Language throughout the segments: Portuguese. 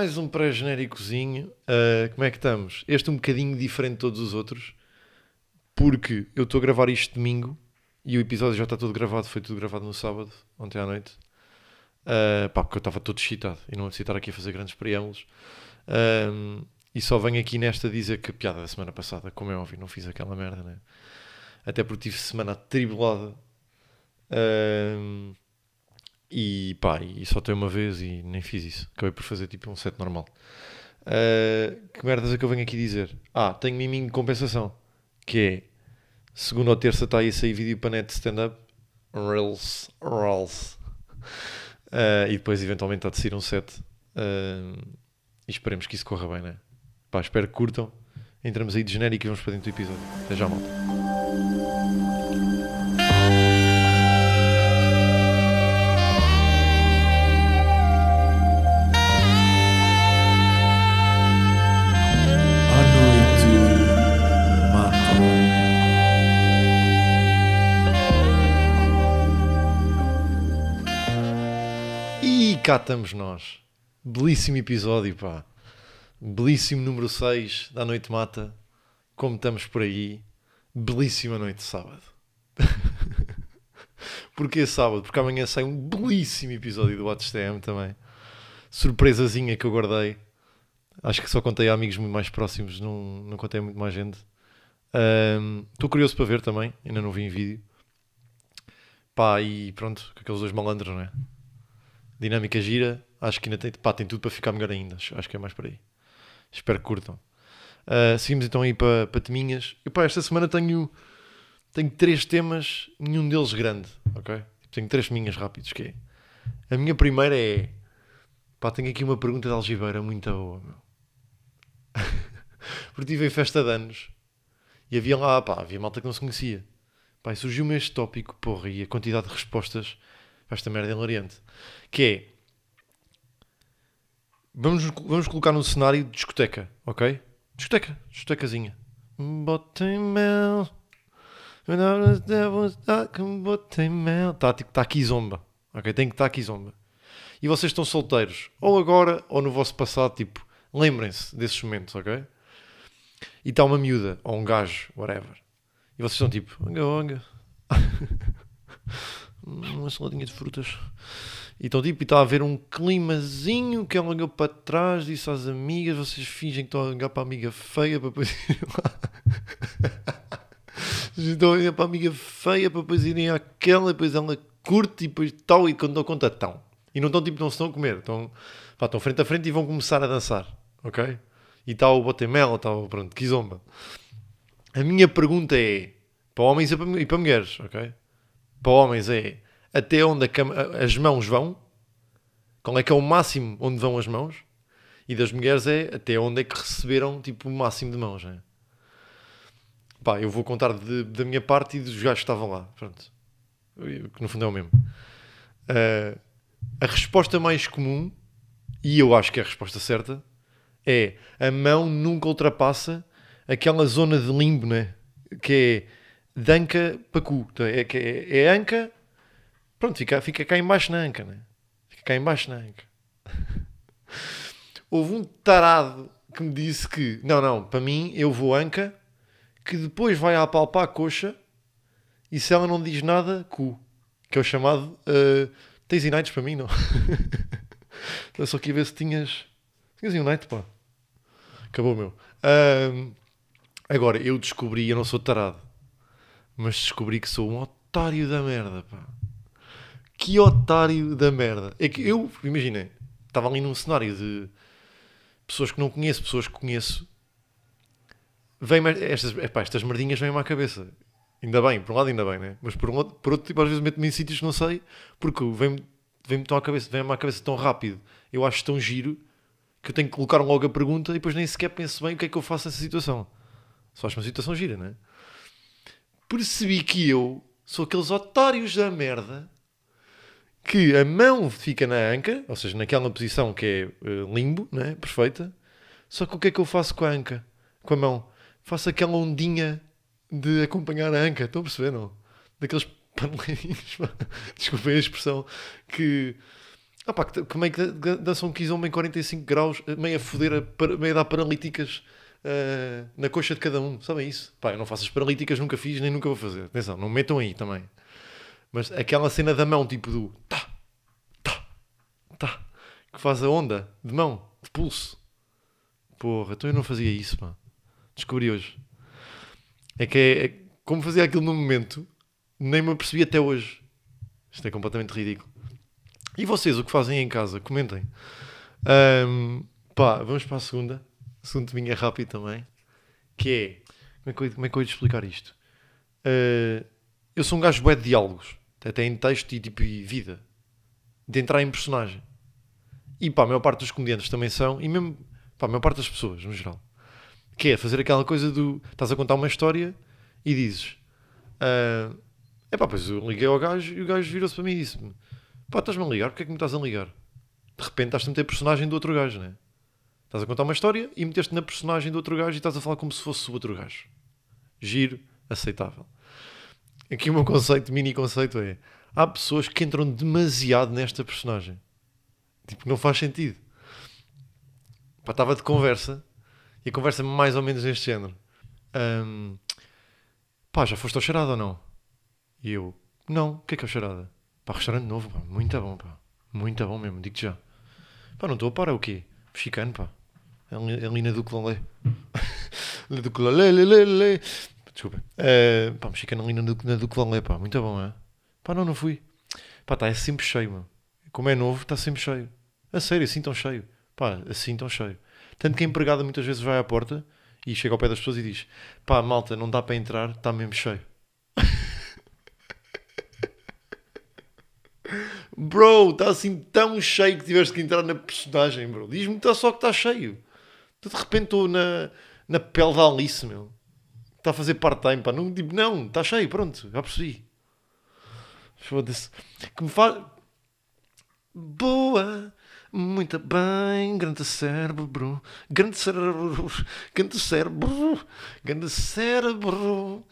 mais um pré-genéricozinho. Uh, como é que estamos? Este um bocadinho diferente de todos os outros, porque eu estou a gravar isto domingo e o episódio já está todo gravado, foi tudo gravado no sábado, ontem à noite. Uh, pá, porque eu estava todo excitado e não necessitar aqui a fazer grandes preâmbulos. Um, e só venho aqui nesta dizer que piada da semana passada, como é óbvio, não fiz aquela merda, né? Até porque tive semana atribulada. E pá, e só tem uma vez e nem fiz isso. Acabei por fazer tipo um set normal. Uh, que merdas é que eu venho aqui dizer? Ah, tenho miminho de compensação. Que é segunda ou terça está aí a sair vídeo para net stand-up. Reels, Reels. Uh, e depois eventualmente há de sair um set. Uh, e esperemos que isso corra bem, né? Pá, espero que curtam. Entramos aí de genérico e vamos para dentro do episódio. Até já, malta. Cá estamos nós. Belíssimo episódio, pá. Belíssimo número 6 da Noite Mata. Como estamos por aí. Belíssima noite de sábado. Porquê sábado? Porque amanhã sai um belíssimo episódio do WatchTM também. Surpresazinha que eu guardei. Acho que só contei a amigos muito mais próximos, não, não contei a muito mais gente. Estou um, curioso para ver também, ainda não vi em vídeo. Pá, e pronto, aqueles dois malandros, não é? Dinâmica gira, acho que ainda tem, pá, tem tudo para ficar melhor ainda. Acho, que é mais por aí. Espero que curtam. Uh, seguimos então aí para, para teminhas. E pá, esta semana tenho, tenho três temas, nenhum deles grande, ok? Tenho três minhas rápidos, que é... A minha primeira é... Pá, tenho aqui uma pergunta de algibeira muito boa, meu. Porque tive em festa de anos e havia lá, pá, havia malta que não se conhecia. Pá, surgiu-me este tópico, porra, e a quantidade de respostas para esta merda hilariante. Que é. Vamos, vamos colocar num cenário de discoteca, ok? Discoteca, discotecazinha. Botem mel. Está tipo, tá aqui zomba. Ok? Tem que estar tá aqui zomba. E vocês estão solteiros. Ou agora, ou no vosso passado, tipo, lembrem-se desses momentos, ok? E está uma miúda, ou um gajo, whatever. E vocês estão tipo, onga, onga. uma saladinha de frutas. E então, tipo, está a haver um climazinho que ela olhou para trás, disse às amigas: vocês fingem que estão a olhar para a amiga feia para depois irem lá. estão a olhar para a amiga feia para depois irem àquela, depois ela curte e depois tal, e quando dão conta, estão. E não estão, tipo, não se estão a comer, estão, pá, estão frente a frente e vão começar a dançar, ok? E está o botemela, está o, pronto, kizomba. A minha pergunta é, para homens e para mulheres, ok? para homens é até onde cama, as mãos vão, qual é que é o máximo onde vão as mãos, e das mulheres é até onde é que receberam tipo, o máximo de mãos. Né? Pá, eu vou contar de, da minha parte e dos gajos que estavam lá. Pronto. Que no fundo é o mesmo. Uh, a resposta mais comum, e eu acho que é a resposta certa, é a mão nunca ultrapassa aquela zona de limbo, né? Que é de anca para cu. Então, é, é, é anca, pronto, fica, fica cá embaixo na anca, né? Fica cá embaixo na anca. Houve um tarado que me disse que, não, não, para mim eu vou anca, que depois vai a apalpar a coxa e se ela não diz nada, cu. Que é o chamado. Uh, tens United para mim, não? eu só queria ver se tinhas. Tinhas United, pá. Acabou, meu. Uh, agora, eu descobri, eu não sou tarado mas descobri que sou um otário da merda, pá. Que otário da merda. É que eu, imaginem, estava ali num cenário de pessoas que não conheço, pessoas que conheço. Vem estas, epá, estas merdinhas vêm-me à cabeça. Ainda bem, por um lado ainda bem, né? Mas por, um outro, por outro tipo, às vezes meto-me em sítios que não sei, porque vem-me vem tão à cabeça, vem-me à cabeça tão rápido. Eu acho tão giro que eu tenho que colocar logo a pergunta e depois nem sequer penso bem o que é que eu faço nessa situação. Só acho uma situação gira, né? percebi que eu sou aqueles otários da merda que a mão fica na anca, ou seja, naquela posição que é uh, limbo, né? perfeita. Só que o que é que eu faço com a anca? Com a mão? Faço aquela ondinha de acompanhar a anca. Estão a perceber, não? Daqueles panelinhos, desculpem a expressão, que Ah pá, que, que meio que da- dançam quizão meio 45 graus, meio a foder, a, meio a dar paralíticas ah, na coxa de cada um. Sabem isso? Pá, eu não faço as paralíticas, nunca fiz, nem nunca vou fazer. Atenção, não me metam aí também. Mas aquela cena da mão, tipo do tá, tá, tá, que faz a onda de mão, de pulso. Porra, então eu não fazia isso, pá. Descobri hoje. É que é, é- como fazia aquilo no momento, nem me apercebi até hoje. Isto é completamente ridículo. E vocês, o que fazem em casa? Comentem. Ahm, pá, vamos para a segunda. A segunda minha rápido também. Que é. Como é que eu, como é que eu ia explicar isto? Ah, eu sou um gajo bué de diálogos. Até texto e tipo vida. De entrar em personagem. E pá, a maior parte dos comediantes também são. E mesmo. Pá, a maior parte das pessoas, no geral. Que é fazer aquela coisa do. Estás a contar uma história e dizes. É pá, pois eu liguei ao gajo e o gajo virou-se para mim e disse-me: Pá, estás-me a ligar? Porquê é que me estás a ligar? De repente estás a meter personagem do outro gajo, né? Estás a contar uma história e meteste na personagem do outro gajo e estás a falar como se fosse o outro gajo. Giro, aceitável. Aqui o meu conceito, mini conceito é: há pessoas que entram demasiado nesta personagem. Tipo, não faz sentido. Pá, estava de conversa e a conversa é mais ou menos neste género. Ahm, pá, já foste ao charada ou não? E eu, não, o que é que é o charada? Pá, restaurante novo, pá, muito bom, pá. Muito bom mesmo, digo-te já. Pá, não estou a parar, é o quê? Mexicano, pá. Ali, ali na Duclalé. na Duclalé, lê, lê, lê. Desculpa. Eh, pá, mexicano ali na, na Duclalé, pá. Muito bom, é? Pá, não, não fui. Pá, está é sempre cheio, mano. Como é novo, está sempre cheio. A sério, assim tão cheio. Pá, assim tão cheio. Tanto que a empregada muitas vezes vai à porta e chega ao pé das pessoas e diz: pá, malta, não dá para entrar, está mesmo cheio. Bro, está assim tão cheio que tiveste que entrar na personagem, bro. Diz-me que tá só que está cheio. De repente estou na, na pele da Alice, meu. Está a fazer part-time, pá. Não, tipo, não, está cheio, pronto, já percebi. Foda-se. Que me faz. Boa, muito bem, grande cérebro, grande cérebro, grande cérebro, grande cérebro.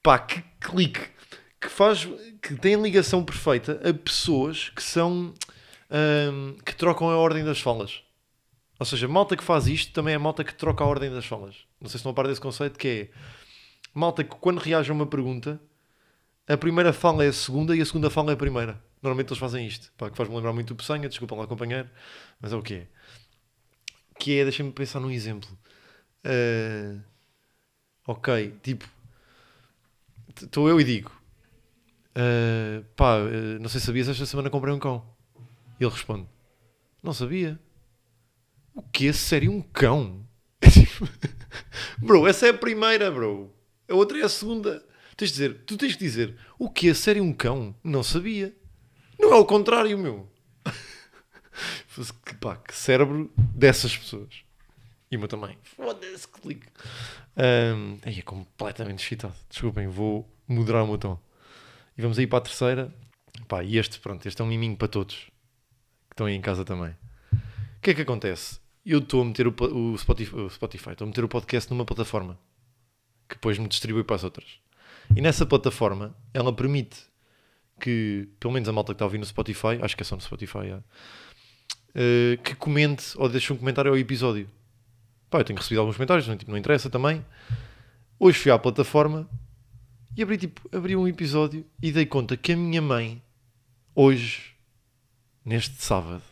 Pá, que clique que faz que tem ligação perfeita a pessoas que são hum, que trocam a ordem das falas. Ou seja, malta que faz isto também é malta que troca a ordem das falas. Não sei se a par desse conceito que é malta que quando reage a uma pergunta a primeira fala é a segunda e a segunda fala é a primeira. Normalmente eles fazem isto. Pá, que faz-me lembrar muito o Peçanha, desculpa lá companheiro, mas é o que é. Que é, deixa-me pensar num exemplo. Ah, ok, tipo, estou eu e digo, ah, pá, ah, não sei se sabias, esta semana comprei um cão. E ele responde, não sabia. O que? Sério, um cão? bro, essa é a primeira, bro. A outra é a segunda. Tens de dizer, tu tens de dizer, o que? Sério, um cão? Não sabia. Não é o contrário, meu. Que, pá, que cérebro dessas pessoas. E o meu também. Foda-se, que clique. Um, aí é completamente excitado. Desculpem, vou moderar o meu tom. E vamos aí para a terceira. Pá, e este, pronto, este é um miminho para todos. Que estão aí em casa também. O que é que acontece? Eu estou a meter o Spotify, o Spotify, estou a meter o podcast numa plataforma que depois me distribui para as outras. E nessa plataforma, ela permite que, pelo menos a malta que está a ouvir no Spotify, acho que é só no Spotify, é, eh, que comente ou deixe um comentário ao episódio. Pá, eu tenho recebido alguns comentários, não, não interessa também. Hoje fui à plataforma e abri, tipo, abri um episódio e dei conta que a minha mãe, hoje, neste sábado,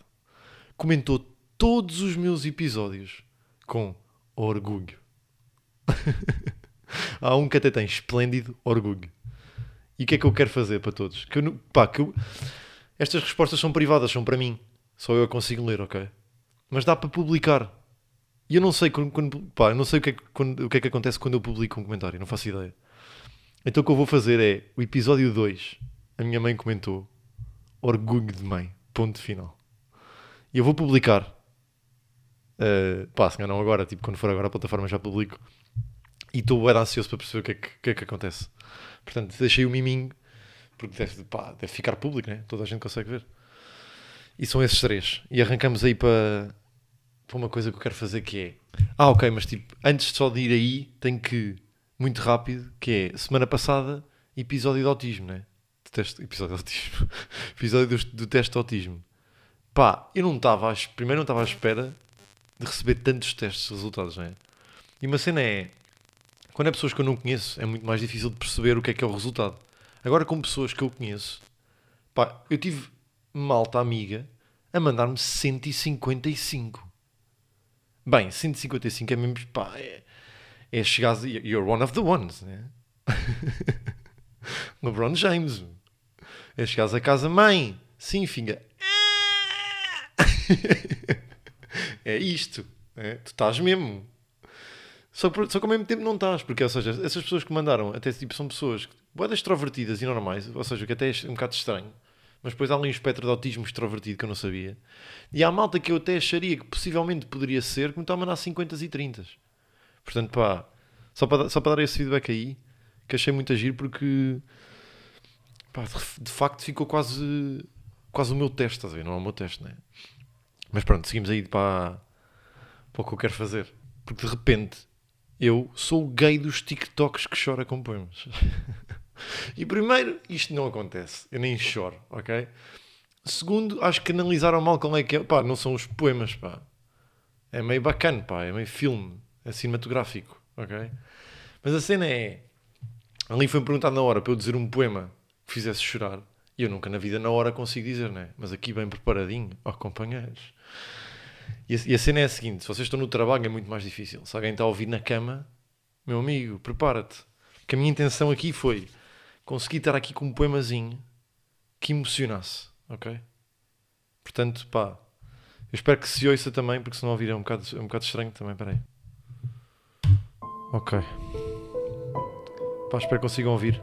comentou todos os meus episódios com orgulho. Há um que até tem esplêndido orgulho. E o que é que eu quero fazer para todos? Que eu, pá, que eu- estas respostas são privadas, são para mim. Só eu a consigo ler, ok? Mas dá para publicar. E eu não sei quando, quando- pá, eu não sei o que, é quando- o que é que acontece quando eu publico um comentário, não faço ideia. Então o que eu vou fazer é o episódio 2. A minha mãe comentou orgulho de mãe, ponto final. E eu vou publicar. Uh, pá, se não agora, tipo, quando for agora a plataforma já publico. E estou bem ansioso para perceber o que é que, que, é que acontece. Portanto, deixei o miminho, porque deve, pá, deve ficar público, né? Toda a gente consegue ver. E são esses três. E arrancamos aí para, para uma coisa que eu quero fazer que é. Ah, ok, mas tipo, antes só de ir aí, tenho que, muito rápido, que é semana passada, episódio de autismo, né? Teste, episódio de autismo. episódio do, do teste de autismo. Pá, eu não estava, primeiro não estava à espera de receber tantos testes resultados, não é? E uma cena é, quando é pessoas que eu não conheço, é muito mais difícil de perceber o que é que é o resultado. Agora com pessoas que eu conheço, pá, eu tive malta amiga a mandar-me 155. Bem, 155 é mesmo, pá, é, é chegar you're one of the ones, né? LeBron James. É chegares a casa, mãe, sim, filha. é isto. É? Tu estás mesmo. Só, por, só que ao mesmo tempo não estás, porque, ou seja, essas pessoas que mandaram, até tipo, são pessoas boedas extrovertidas e normais, ou seja, que até é um bocado estranho, mas depois há ali um espectro de autismo extrovertido que eu não sabia. E há malta que eu até acharia que possivelmente poderia ser, que me está a mandar 50 e 30. Portanto, pá, só para, só para dar esse feedback aí, que achei muito agir porque, pá, de, de, facto ficou quase, quase o meu teste, estás a ver? Não é o meu teste, né? Mas pronto, seguimos aí para, para o que eu quero fazer. Porque de repente, eu sou o gay dos TikToks que chora com poemas. E primeiro, isto não acontece. Eu nem choro, ok? Segundo, acho que analisaram mal como é que é. Pá, não são os poemas, pá. É meio bacana, pá. É meio filme. É cinematográfico, ok? Mas a cena é... Ali foi-me perguntado na hora para eu dizer um poema que fizesse chorar. E eu nunca na vida, na hora, consigo dizer, né? Mas aqui bem preparadinho, ó companheiros. E a, cena é a seguinte: se vocês estão no trabalho é muito mais difícil. Se alguém está a ouvir na cama, meu amigo, prepara-te. Que a minha intenção aqui foi consegui estar aqui com um poemazinho que emocionasse, ok? Portanto, pá, eu espero que se ouça também, porque se não ouvir é um bocado, é um bocado estranho também, peraí. Ok. Pá, espero que consigam ouvir,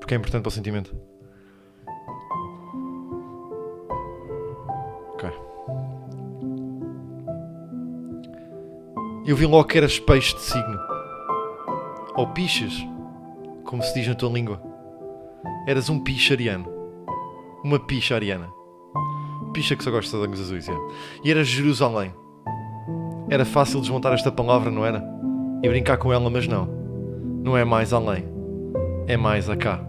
porque é importante para o sentimento. Eu vi logo que eras peixe de signo. Ou pichas como se diz na tua língua. Eras um picha ariano. Uma picha ariana. Picha que só gosta de olhos azuis, é. E eras Jerusalém. Era fácil desmontar esta palavra, não era? E brincar com ela, mas não. Não é mais além. É mais a cá.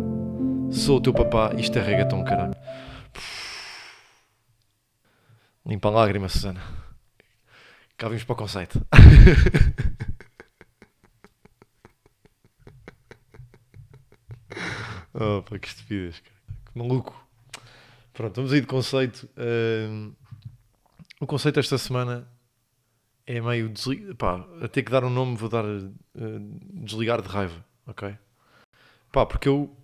Sou o teu papá, isto é reggaeton, caralho. Limpa a lágrima, Susana. Cá vimos para o conceito. Oh, pá, que estupidez, cara. Que maluco. Pronto, vamos aí de conceito. Uh, o conceito esta semana é meio pá, a ter que dar um nome vou dar uh, desligar de raiva, ok? Pá, porque eu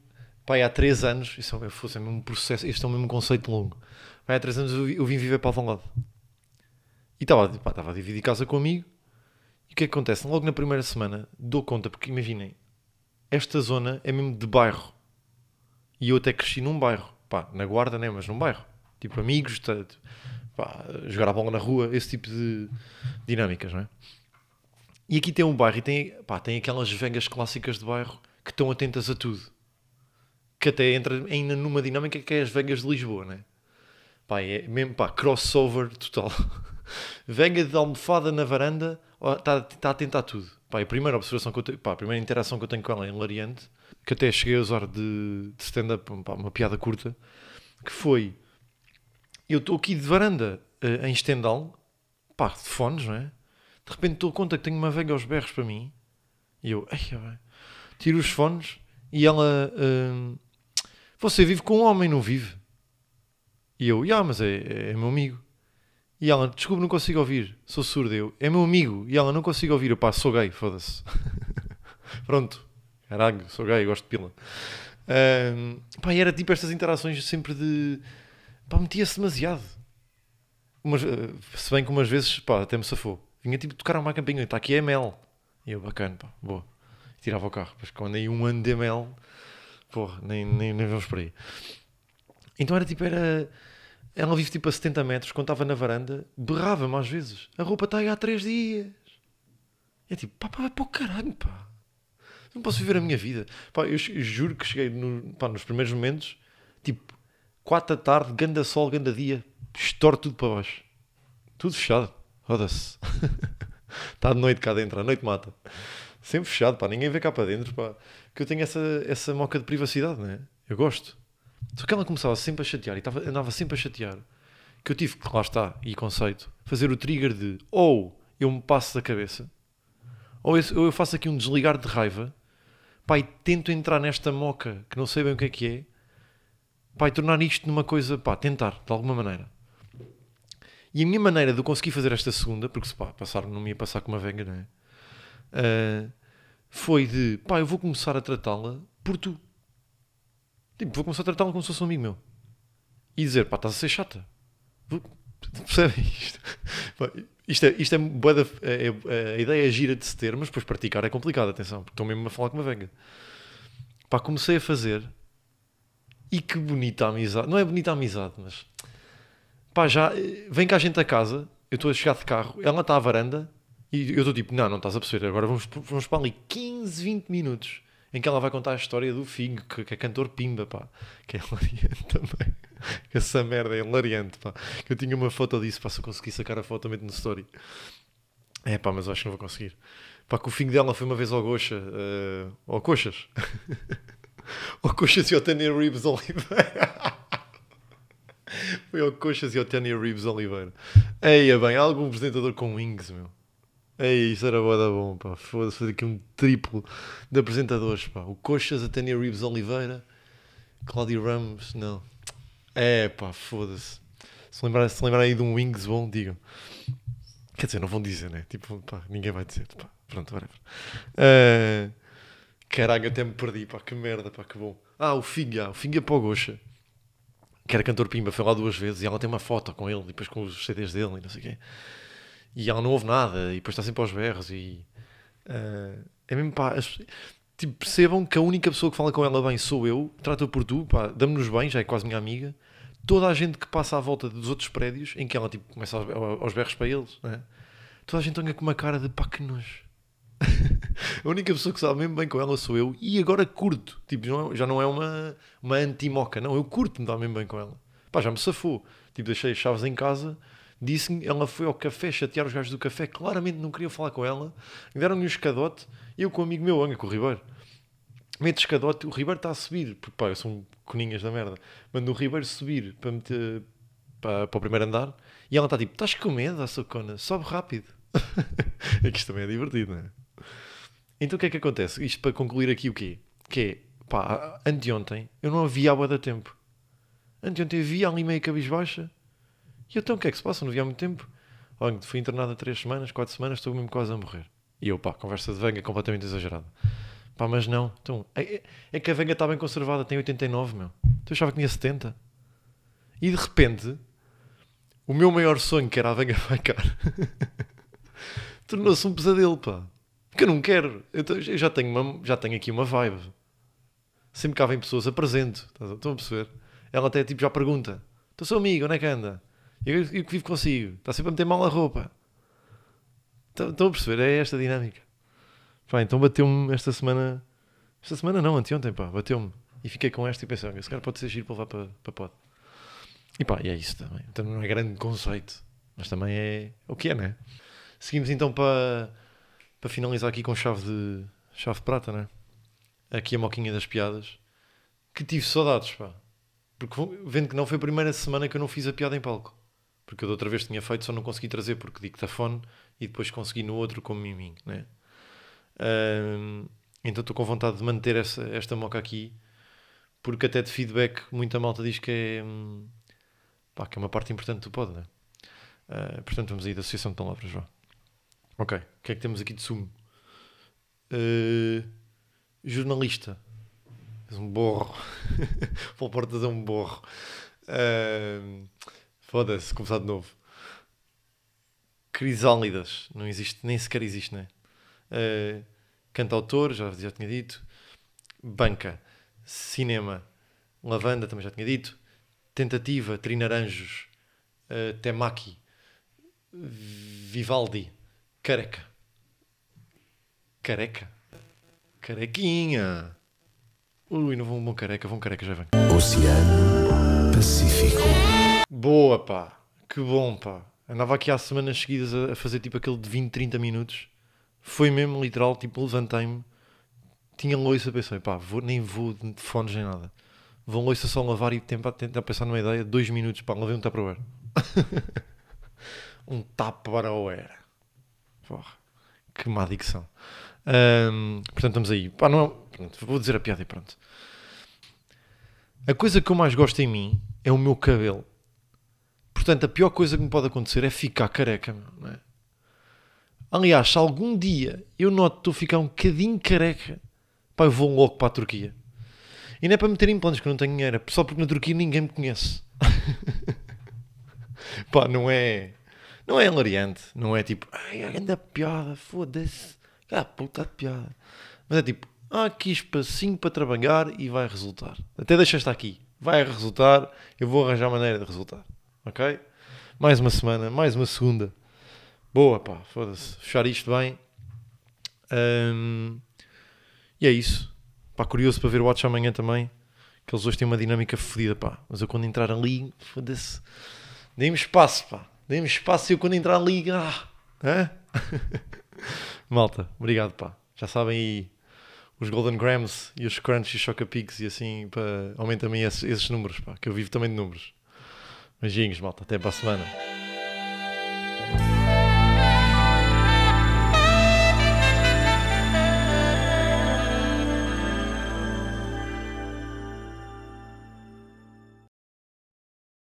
pá, há 3 anos, isso é, fosse mesmo um processo, este é o mesmo conceito longo. Pá, há 3 anos eu, eu, vim viver para Alvalade. E estava, a dividir casa com amigo. E o que é que acontece? Logo na primeira semana dou conta, porque imaginem, esta zona é mesmo de bairro. E eu até cresci num bairro, pá, na Guarda, né? Mas num bairro. Tipo, amigos, tá, pá, jogar a bola na rua, esse tipo de dinâmicas, não é? E aqui tem um bairro e tem, pá, tem aquelas vengas clássicas de bairro que estão atentas a tudo. Que até entra ainda numa dinâmica que é as vengas de Lisboa, né? Pá, é mesmo, pá, crossover total. Venga de almofada na varanda, está tá a tudo. Pá, a primeira observação que eu tenho, pá, a primeira interação que eu tenho com ela é hilariante que até cheguei a usar de, de stand-up, uma piada curta, que foi: eu estou aqui de varanda uh, em Stendhal, pá, de fones, não é? De repente estou conta que tenho uma vega aos berros para mim, e eu, ai, tiro os fones e ela, uh, você vive com um homem, não vive? E eu, ah, mas é, é, é meu amigo. E ela, desculpe, não consigo ouvir, sou surda. Eu, é meu amigo. E ela, não consigo ouvir. Eu, pá, sou gay, foda-se. Pronto, Caralho, sou gay, gosto de pila. Um, pá, era tipo estas interações sempre de. pá, metia-se demasiado. Umas, eh, se bem que umas vezes, pá, até me safou. Vinha tipo tocar uma campainha, está aqui é ML. E eu, bacana, pá, boa. E tirava o carro. Depois quando aí um ano de ML, porra, nem, nem, nem vamos por aí. Então era tipo, era. Ela vive tipo a 70 metros, quando estava na varanda, berrava-me às vezes. A roupa está aí há 3 dias. É tipo, pá, pá, vai para o caralho, pá não posso viver a minha vida. Pá, eu, eu juro que cheguei no, pá, nos primeiros momentos, tipo, 4 da tarde, ganda sol, ganda dia, estouro tudo para baixo. Tudo fechado. Roda-se. Está de noite cá dentro, a noite mata. Sempre fechado, pá, ninguém vê cá para dentro, pá. Que eu tenho essa, essa moca de privacidade, não é? Eu gosto. Só que ela começava sempre a chatear e tava, andava sempre a chatear. que eu tive que, lá está, e conceito, fazer o trigger de ou eu me passo da cabeça, ou eu, eu faço aqui um desligar de raiva, e tento entrar nesta moca que não sei bem o que é que é, e tornar isto numa coisa, pá, tentar, de alguma maneira. E a minha maneira de eu conseguir fazer esta segunda, porque se pá, passar, não me ia passar com uma venga, não é? Uh, foi de, pá, eu vou começar a tratá-la por tu. Tipo, vou começar a tratá-la como se fosse um amigo meu. E dizer, pá, estás a ser chata. Percebem isto? Isto é, isto é, é, é, a ideia é gira de se ter, mas depois praticar é complicado, atenção, porque estou mesmo a falar com uma venga. Pá, comecei a fazer e que bonita amizade. Não é bonita amizade, mas pá, já vem cá a gente a casa, eu estou a chegar de carro, ela está à varanda e eu estou tipo, não, não estás a perceber, agora vamos, vamos para ali 15, 20 minutos em que ela vai contar a história do Figo, que, que é cantor Pimba, pá, que é hilariante também. Essa merda é hilariante, pá. Que eu tinha uma foto disso, pá, se eu conseguir sacar a foto, meto no story. É pá, mas eu acho que não vou conseguir. Pá, que o Figo dela foi uma vez ao Goxa, uh, ao Coxas. ao Coxas e ao Tânia Reeves Oliveira. foi ao Coxas e ao Tânia Reeves Oliveira. Eia bem, há algum apresentador com wings, meu. Ei, isso era boa da bom, pá. Foda-se, fazer aqui um triplo de apresentadores, pá. O Coxas, a Tânia Reeves Oliveira, Cláudio Ramos, não. É, pá, foda-se. Se lembrar, se lembrar aí de um Wings bom, digam. Quer dizer, não vão dizer, né? Tipo, pá, ninguém vai dizer. Pá, pronto, whatever. Uh, caralho, até me perdi, pá, que merda, pá, que bom. Ah, o Finga, o Finga Goxa. Que era cantor Pimba, foi lá duas vezes e ela tem uma foto com ele, depois com os CDs dele e não sei o quê e ela não ouve nada e depois está sempre aos berros e uh, é mesmo pá, as, tipo, percebam que a única pessoa que fala com ela bem sou eu, trata por tu, pá, damos-nos bem, já é quase minha amiga. Toda a gente que passa à volta dos outros prédios, em que ela tipo, começa aos, aos berros para eles, né? toda a gente olha com uma cara de pá que nojo. a única pessoa que sabe mesmo bem com ela sou eu e agora curto. Tipo, não, é, já não é uma, uma anti-moca, não. Eu curto-me dar mesmo bem com ela. Pá, já me safou. Tipo, deixei as chaves em casa disse-me, ela foi ao café chatear os gajos do café, claramente não queria falar com ela, deram-lhe um escadote, eu com um amigo meu, anga com o Ribeiro, mete escadote, o Ribeiro está a subir, porque pá, são coninhas da merda, manda o Ribeiro subir para, meter, para, para o primeiro andar, e ela está tipo, estás com medo, a socona, sobe rápido. é que isto também é divertido, não é? Então o que é que acontece? Isto para concluir aqui o quê? Que é, pá, anteontem eu não havia água da tempo. Anteontem havia ali meio cabisbaixa e então o que é que se passa? Não vi há muito tempo. Olha, fui internado há 3 semanas, 4 semanas, estou mesmo quase a morrer. E eu, pá, conversa de venga completamente exagerada. Pá, mas não. Então, é, é que a venga está bem conservada, tem 89, meu. Tu achava que tinha 70. E de repente, o meu maior sonho, que era a venga vai cá, tornou-se um pesadelo, pá. Que eu não quero. Eu, eu, já, tenho uma, já tenho aqui uma vibe. Sempre há vem pessoas, apresento. Estão a perceber? Ela até tipo já pergunta: Estou seu amigo, onde é que anda? Eu, eu que vivo consigo. Está sempre a meter mal a roupa. Estão a perceber? É esta dinâmica. Pá, então bateu-me esta semana. Esta semana não, anteontem, pá. Bateu-me. E fiquei com esta e pensei, esse cara pode ser giro para levar para, para pod. E pá, e é isso também. Então não é grande conceito. Mas também é o que é, né? Seguimos então para, para finalizar aqui com chave de, chave de prata, né? Aqui a moquinha das piadas. Que tive saudades, pá. Porque vendo que não foi a primeira semana que eu não fiz a piada em palco. Porque eu da outra vez tinha feito, só não consegui trazer porque dictafone e depois consegui no outro como mimim, né? Um, então estou com vontade de manter essa, esta moca aqui, porque até de feedback muita malta diz que é, hum, pá, que é uma parte importante do pod, né? Uh, portanto, vamos aí da Associação de Palavras, vá. Ok, o que é que temos aqui de sumo? Uh, jornalista. És um borro. Paulo Portas é um borro. Uh, Foda-se, começar de novo. Crisálidas, não existe, nem sequer existe, né? Uh, cantautor, já, já tinha dito. Banca, cinema, lavanda, também já tinha dito. Tentativa, Trinaranjos, uh, Temaki, Vivaldi, Careca. Careca? Carequinha. Ui, não vão bom careca, vão careca, já vem. Oceano Pacífico. Boa, pá. Que bom, pá. Andava aqui há semanas seguidas a, fazer tipo aquele de 20, 30 minutos. Foi mesmo literal, tipo, levantei-me. Tinha loiça, pensei, pá, vou, nem vou de fones nem nada. Vou loiça só lavar e tempo a tentar pensar numa ideia. Dois minutos, pá, lavei um tupperware. um tapa para o era. Porra, que má dicção. Ahm, portanto, estamos aí. Pá, não, pronto, vou dizer a piada e pronto. A coisa que eu mais gosto em mim é o meu cabelo. Portanto, a pior coisa que me pode acontecer é ficar careca. Não é? Aliás, se algum dia eu noto que estou a ficar um bocadinho careca, pá, eu vou logo para a Turquia. E não é para meter implantes que eu não tenho dinheiro, é só porque na Turquia ninguém me conhece. pá, não é. Não é hilariante, não é tipo, ai, grande piada, foda-se, ah, puta de piada. Mas é tipo, há aqui espacinho para trabalhar e vai resultar. Até deixa estar aqui, vai resultar, eu vou arranjar maneira de resultar, ok? Mais uma semana, mais uma segunda. Boa, pá, foda-se, fechar isto bem. Ahm, e é isso. Pá, curioso para ver o Watch amanhã também. Que eles hoje têm uma dinâmica fodida, pá. Mas eu quando entrar ali, foda-se. Dê-me espaço, pá. Dê-me espaço e eu quando entrar ali, ah, hã? Malta, obrigado, pá. Já sabem aí os Golden Grams e os Crunch e os Chocapics e assim, para aumentar também esses, esses números, pá. Que eu vivo também de números. Beijinhos, malta. Até para a semana.